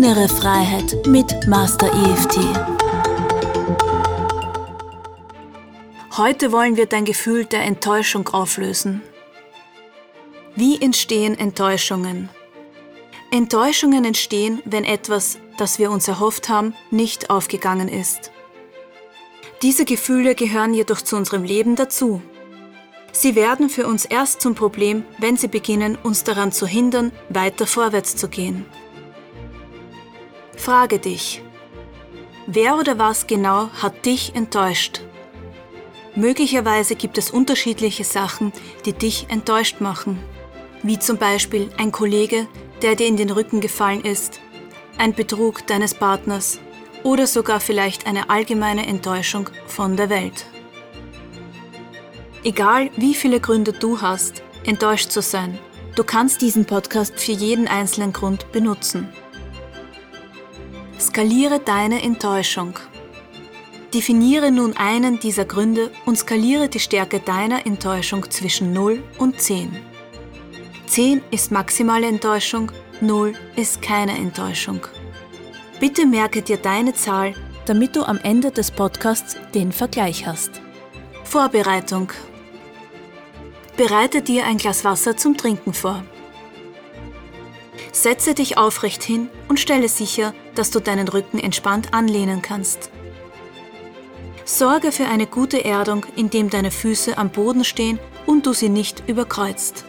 Innere Freiheit mit Master EFT. Heute wollen wir dein Gefühl der Enttäuschung auflösen. Wie entstehen Enttäuschungen? Enttäuschungen entstehen, wenn etwas, das wir uns erhofft haben, nicht aufgegangen ist. Diese Gefühle gehören jedoch zu unserem Leben dazu. Sie werden für uns erst zum Problem, wenn sie beginnen, uns daran zu hindern, weiter vorwärts zu gehen. Frage dich, wer oder was genau hat dich enttäuscht? Möglicherweise gibt es unterschiedliche Sachen, die dich enttäuscht machen, wie zum Beispiel ein Kollege, der dir in den Rücken gefallen ist, ein Betrug deines Partners oder sogar vielleicht eine allgemeine Enttäuschung von der Welt. Egal wie viele Gründe du hast, enttäuscht zu sein, du kannst diesen Podcast für jeden einzelnen Grund benutzen. Skaliere deine Enttäuschung. Definiere nun einen dieser Gründe und skaliere die Stärke deiner Enttäuschung zwischen 0 und 10. 10 ist maximale Enttäuschung, 0 ist keine Enttäuschung. Bitte merke dir deine Zahl, damit du am Ende des Podcasts den Vergleich hast. Vorbereitung. Bereite dir ein Glas Wasser zum Trinken vor. Setze dich aufrecht hin und stelle sicher, dass du deinen Rücken entspannt anlehnen kannst. Sorge für eine gute Erdung, indem deine Füße am Boden stehen und du sie nicht überkreuzt.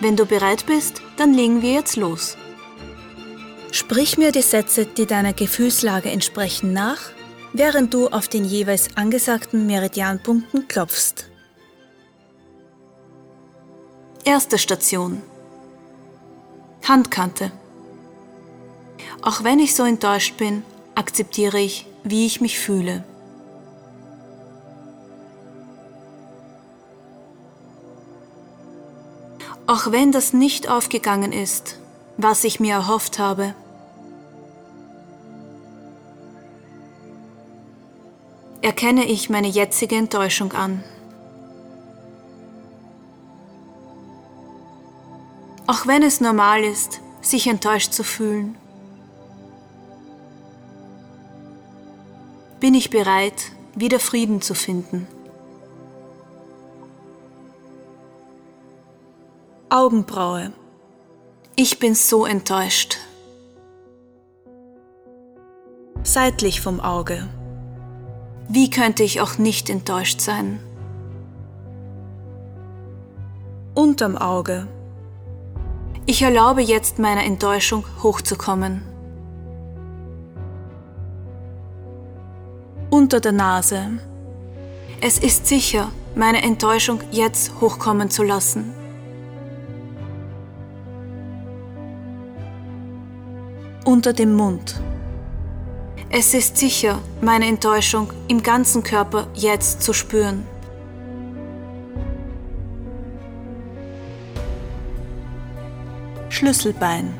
Wenn du bereit bist, dann legen wir jetzt los. Sprich mir die Sätze, die deiner Gefühlslage entsprechen, nach, während du auf den jeweils angesagten Meridianpunkten klopfst. Erste Station. Handkante. Auch wenn ich so enttäuscht bin, akzeptiere ich, wie ich mich fühle. Auch wenn das nicht aufgegangen ist, was ich mir erhofft habe, erkenne ich meine jetzige Enttäuschung an. Auch wenn es normal ist, sich enttäuscht zu fühlen, bin ich bereit, wieder Frieden zu finden. Augenbraue. Ich bin so enttäuscht. Seitlich vom Auge. Wie könnte ich auch nicht enttäuscht sein? Unterm Auge. Ich erlaube jetzt meiner Enttäuschung hochzukommen. Unter der Nase. Es ist sicher, meine Enttäuschung jetzt hochkommen zu lassen. Unter dem Mund. Es ist sicher, meine Enttäuschung im ganzen Körper jetzt zu spüren. Schlüsselbein.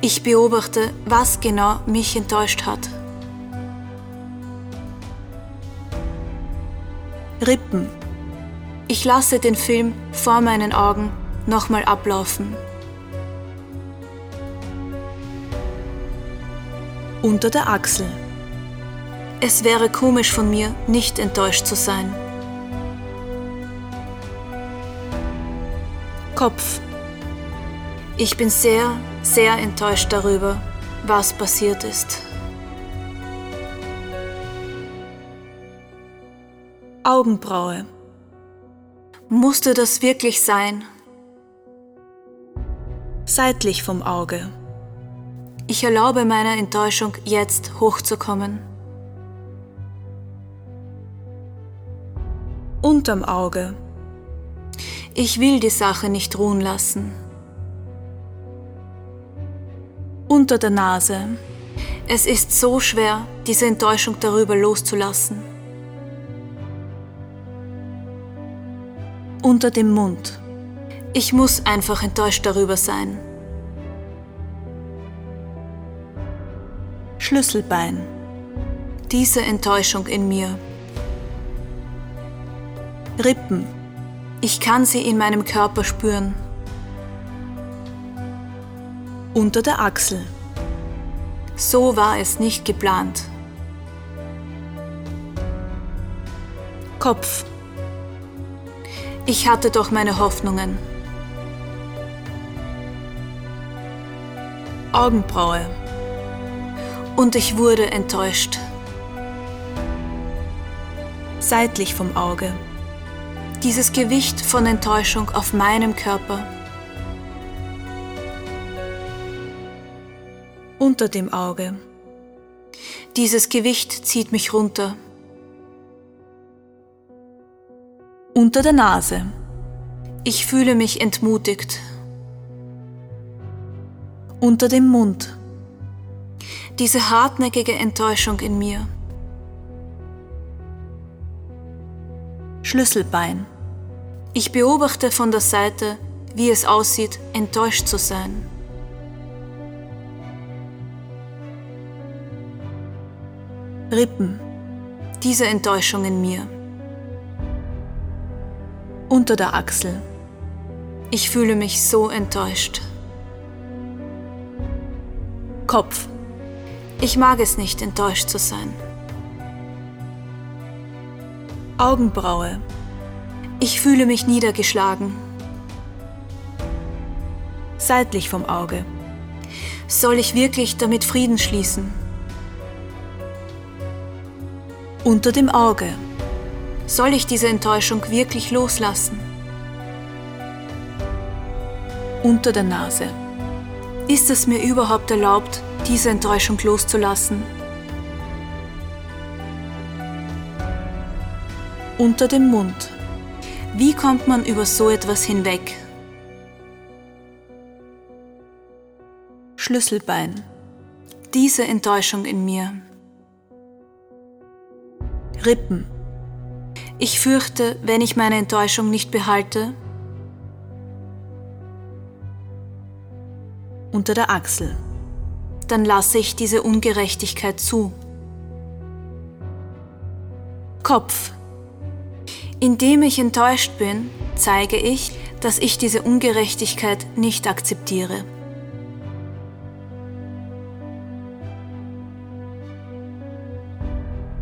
Ich beobachte, was genau mich enttäuscht hat. Rippen. Ich lasse den Film vor meinen Augen nochmal ablaufen. Unter der Achsel. Es wäre komisch von mir, nicht enttäuscht zu sein. Kopf. Ich bin sehr, sehr enttäuscht darüber, was passiert ist. Augenbraue. Musste das wirklich sein? Seitlich vom Auge. Ich erlaube meiner Enttäuschung jetzt hochzukommen. Unterm Auge. Ich will die Sache nicht ruhen lassen unter der Nase. Es ist so schwer, diese Enttäuschung darüber loszulassen. Unter dem Mund. Ich muss einfach enttäuscht darüber sein. Schlüsselbein. Diese Enttäuschung in mir. Rippen. Ich kann sie in meinem Körper spüren unter der Achsel. So war es nicht geplant. Kopf. Ich hatte doch meine Hoffnungen. Augenbraue. Und ich wurde enttäuscht. Seitlich vom Auge. Dieses Gewicht von Enttäuschung auf meinem Körper. Unter dem Auge. Dieses Gewicht zieht mich runter. Unter der Nase. Ich fühle mich entmutigt. Unter dem Mund. Diese hartnäckige Enttäuschung in mir. Schlüsselbein. Ich beobachte von der Seite, wie es aussieht, enttäuscht zu sein. Rippen. Diese Enttäuschung in mir. Unter der Achsel. Ich fühle mich so enttäuscht. Kopf. Ich mag es nicht, enttäuscht zu sein. Augenbraue. Ich fühle mich niedergeschlagen. Seitlich vom Auge. Soll ich wirklich damit Frieden schließen? Unter dem Auge. Soll ich diese Enttäuschung wirklich loslassen? Unter der Nase. Ist es mir überhaupt erlaubt, diese Enttäuschung loszulassen? Unter dem Mund. Wie kommt man über so etwas hinweg? Schlüsselbein. Diese Enttäuschung in mir. Rippen. Ich fürchte, wenn ich meine Enttäuschung nicht behalte, unter der Achsel, dann lasse ich diese Ungerechtigkeit zu. Kopf. Indem ich enttäuscht bin, zeige ich, dass ich diese Ungerechtigkeit nicht akzeptiere.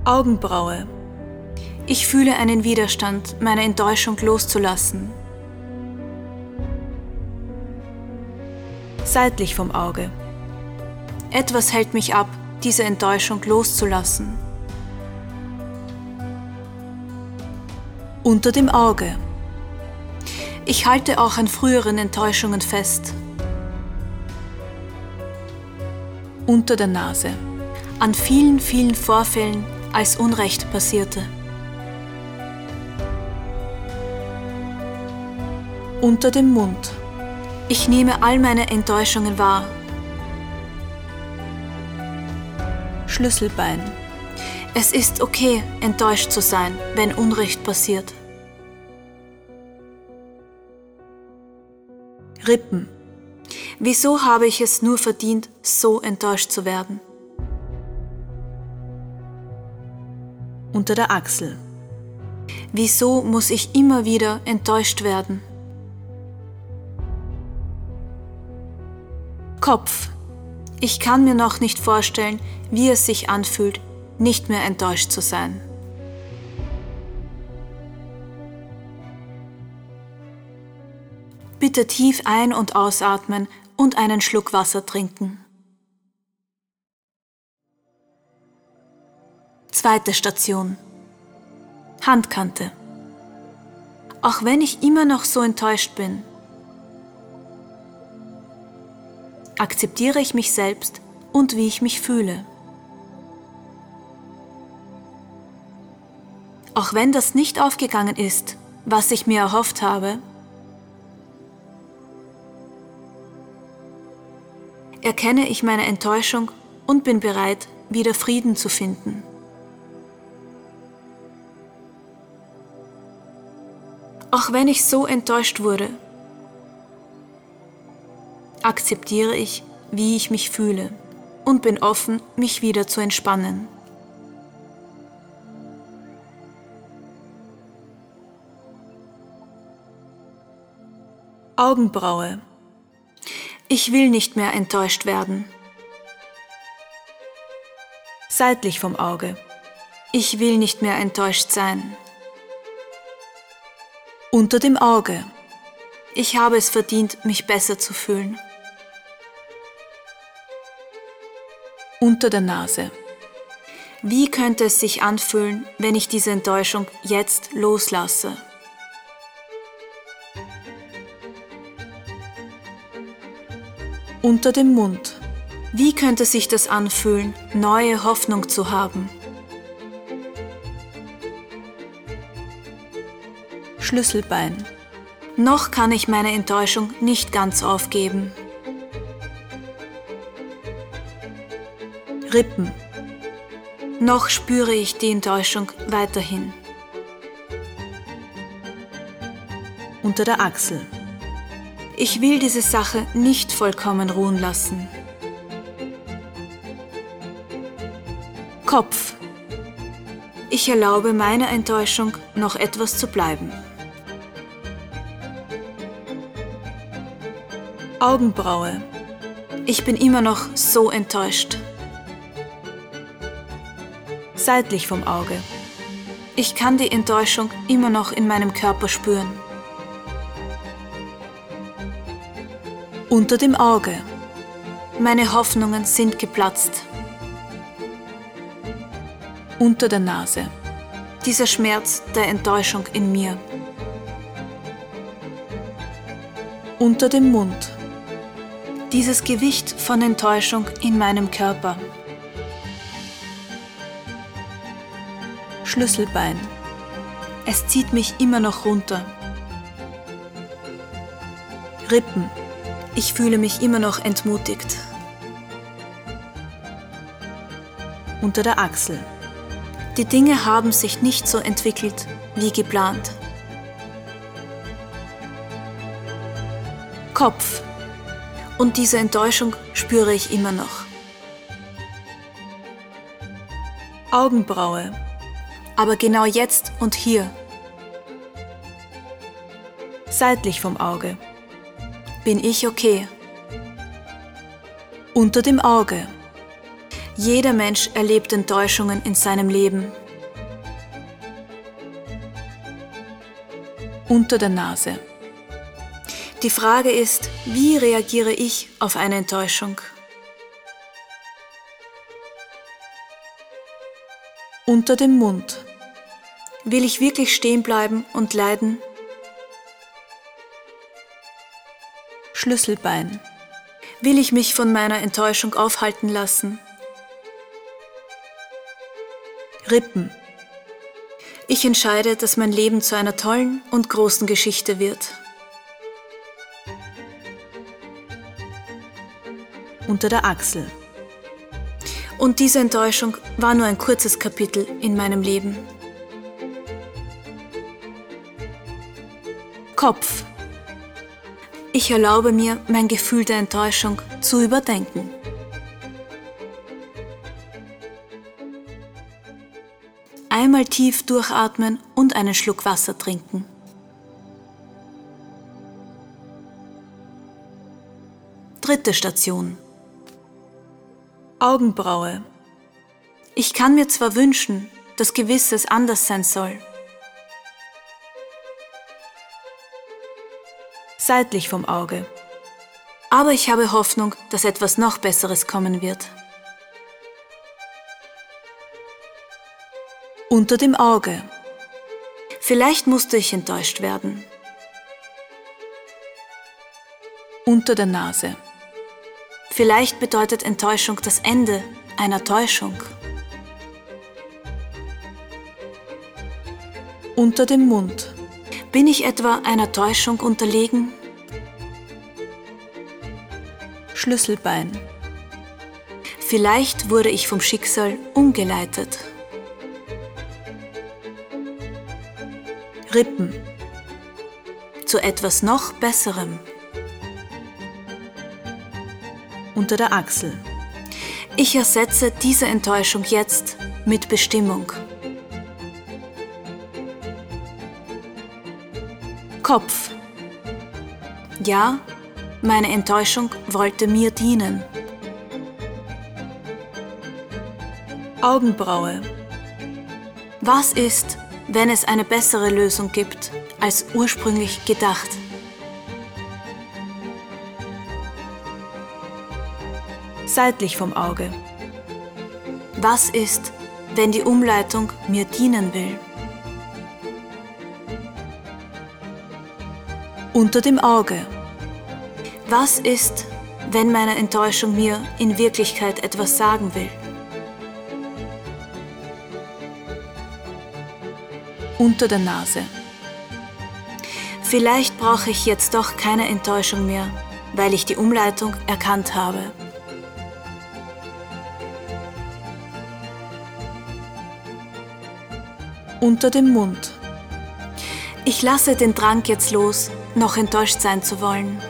Augenbraue. Ich fühle einen Widerstand, meine Enttäuschung loszulassen. Seitlich vom Auge. Etwas hält mich ab, diese Enttäuschung loszulassen. Unter dem Auge. Ich halte auch an früheren Enttäuschungen fest. Unter der Nase. An vielen, vielen Vorfällen, als Unrecht passierte. Unter dem Mund. Ich nehme all meine Enttäuschungen wahr. Schlüsselbein. Es ist okay, enttäuscht zu sein, wenn Unrecht passiert. Rippen. Wieso habe ich es nur verdient, so enttäuscht zu werden? Unter der Achsel. Wieso muss ich immer wieder enttäuscht werden? Kopf. Ich kann mir noch nicht vorstellen, wie es sich anfühlt, nicht mehr enttäuscht zu sein. Bitte tief ein- und ausatmen und einen Schluck Wasser trinken. Zweite Station. Handkante. Auch wenn ich immer noch so enttäuscht bin, akzeptiere ich mich selbst und wie ich mich fühle. Auch wenn das nicht aufgegangen ist, was ich mir erhofft habe, erkenne ich meine Enttäuschung und bin bereit, wieder Frieden zu finden. Auch wenn ich so enttäuscht wurde, akzeptiere ich, wie ich mich fühle und bin offen, mich wieder zu entspannen. Augenbraue. Ich will nicht mehr enttäuscht werden. Seitlich vom Auge. Ich will nicht mehr enttäuscht sein. Unter dem Auge. Ich habe es verdient, mich besser zu fühlen. Unter der Nase. Wie könnte es sich anfühlen, wenn ich diese Enttäuschung jetzt loslasse? Unter dem Mund. Wie könnte sich das anfühlen, neue Hoffnung zu haben? Schlüsselbein. Noch kann ich meine Enttäuschung nicht ganz aufgeben. Rippen. Noch spüre ich die Enttäuschung weiterhin. Unter der Achsel. Ich will diese Sache nicht vollkommen ruhen lassen. Kopf. Ich erlaube meiner Enttäuschung noch etwas zu bleiben. Augenbraue. Ich bin immer noch so enttäuscht. Seitlich vom Auge. Ich kann die Enttäuschung immer noch in meinem Körper spüren. Unter dem Auge. Meine Hoffnungen sind geplatzt. Unter der Nase. Dieser Schmerz der Enttäuschung in mir. Unter dem Mund. Dieses Gewicht von Enttäuschung in meinem Körper. Schlüsselbein. Es zieht mich immer noch runter. Rippen. Ich fühle mich immer noch entmutigt. Unter der Achsel. Die Dinge haben sich nicht so entwickelt wie geplant. Kopf. Und diese Enttäuschung spüre ich immer noch. Augenbraue. Aber genau jetzt und hier. Seitlich vom Auge bin ich okay. Unter dem Auge. Jeder Mensch erlebt Enttäuschungen in seinem Leben. Unter der Nase. Die Frage ist, wie reagiere ich auf eine Enttäuschung? Unter dem Mund. Will ich wirklich stehen bleiben und leiden? Schlüsselbein. Will ich mich von meiner Enttäuschung aufhalten lassen? Rippen. Ich entscheide, dass mein Leben zu einer tollen und großen Geschichte wird. Unter der Achsel. Und diese Enttäuschung war nur ein kurzes Kapitel in meinem Leben. Kopf. Ich erlaube mir, mein Gefühl der Enttäuschung zu überdenken. Einmal tief durchatmen und einen Schluck Wasser trinken. Dritte Station. Augenbraue. Ich kann mir zwar wünschen, dass Gewisses anders sein soll, seitlich vom Auge. Aber ich habe Hoffnung, dass etwas noch Besseres kommen wird. Unter dem Auge. Vielleicht musste ich enttäuscht werden. Unter der Nase. Vielleicht bedeutet Enttäuschung das Ende einer Täuschung. Unter dem Mund. Bin ich etwa einer Täuschung unterlegen? Schlüsselbein. Vielleicht wurde ich vom Schicksal umgeleitet. Rippen. Zu etwas noch Besserem. Unter der Achsel. Ich ersetze diese Enttäuschung jetzt mit Bestimmung. Kopf. Ja, meine Enttäuschung wollte mir dienen. Augenbraue. Was ist, wenn es eine bessere Lösung gibt als ursprünglich gedacht? Seitlich vom Auge. Was ist, wenn die Umleitung mir dienen will? Unter dem Auge. Was ist, wenn meine Enttäuschung mir in Wirklichkeit etwas sagen will? Unter der Nase. Vielleicht brauche ich jetzt doch keine Enttäuschung mehr, weil ich die Umleitung erkannt habe. Unter dem Mund. Ich lasse den Drang jetzt los, noch enttäuscht sein zu wollen.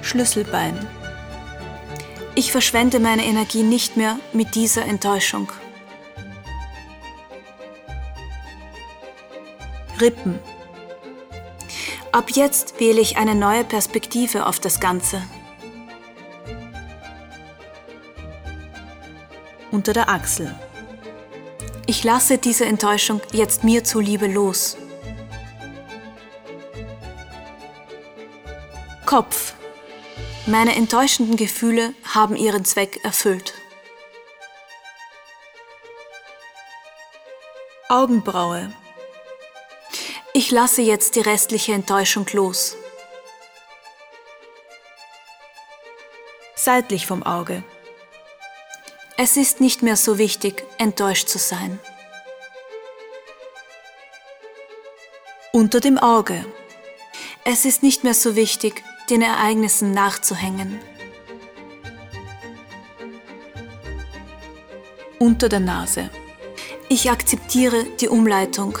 Schlüsselbein. Ich verschwende meine Energie nicht mehr mit dieser Enttäuschung. Rippen. Ab jetzt wähle ich eine neue Perspektive auf das Ganze. Unter der Achsel. Ich lasse diese Enttäuschung jetzt mir zuliebe los. Kopf. Meine enttäuschenden Gefühle haben ihren Zweck erfüllt. Augenbraue. Ich lasse jetzt die restliche Enttäuschung los. Seitlich vom Auge. Es ist nicht mehr so wichtig, enttäuscht zu sein. Unter dem Auge. Es ist nicht mehr so wichtig, den Ereignissen nachzuhängen. Unter der Nase. Ich akzeptiere die Umleitung.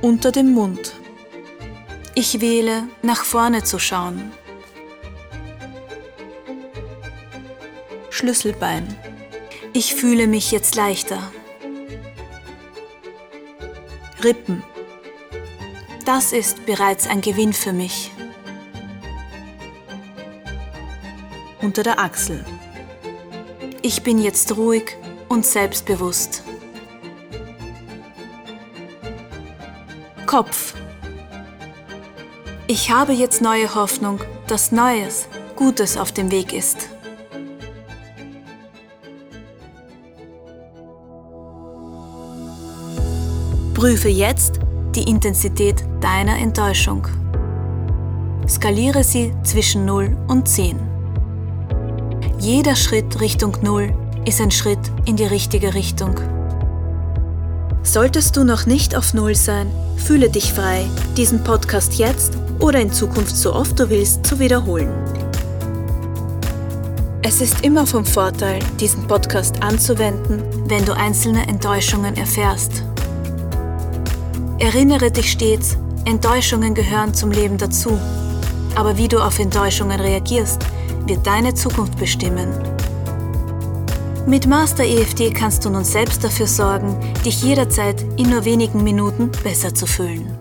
Unter dem Mund. Ich wähle, nach vorne zu schauen. Schlüsselbein. Ich fühle mich jetzt leichter. Rippen. Das ist bereits ein Gewinn für mich. Unter der Achsel. Ich bin jetzt ruhig und selbstbewusst. Kopf. Ich habe jetzt neue Hoffnung, dass Neues, Gutes auf dem Weg ist. Prüfe jetzt die Intensität deiner Enttäuschung. Skaliere sie zwischen 0 und 10. Jeder Schritt Richtung 0 ist ein Schritt in die richtige Richtung. Solltest du noch nicht auf Null sein, fühle dich frei, diesen Podcast jetzt oder in Zukunft so oft du willst zu wiederholen. Es ist immer vom Vorteil, diesen Podcast anzuwenden, wenn du einzelne Enttäuschungen erfährst Erinnere dich stets, Enttäuschungen gehören zum Leben dazu. Aber wie du auf Enttäuschungen reagierst, wird deine Zukunft bestimmen. Mit Master EFT kannst du nun selbst dafür sorgen, dich jederzeit in nur wenigen Minuten besser zu fühlen.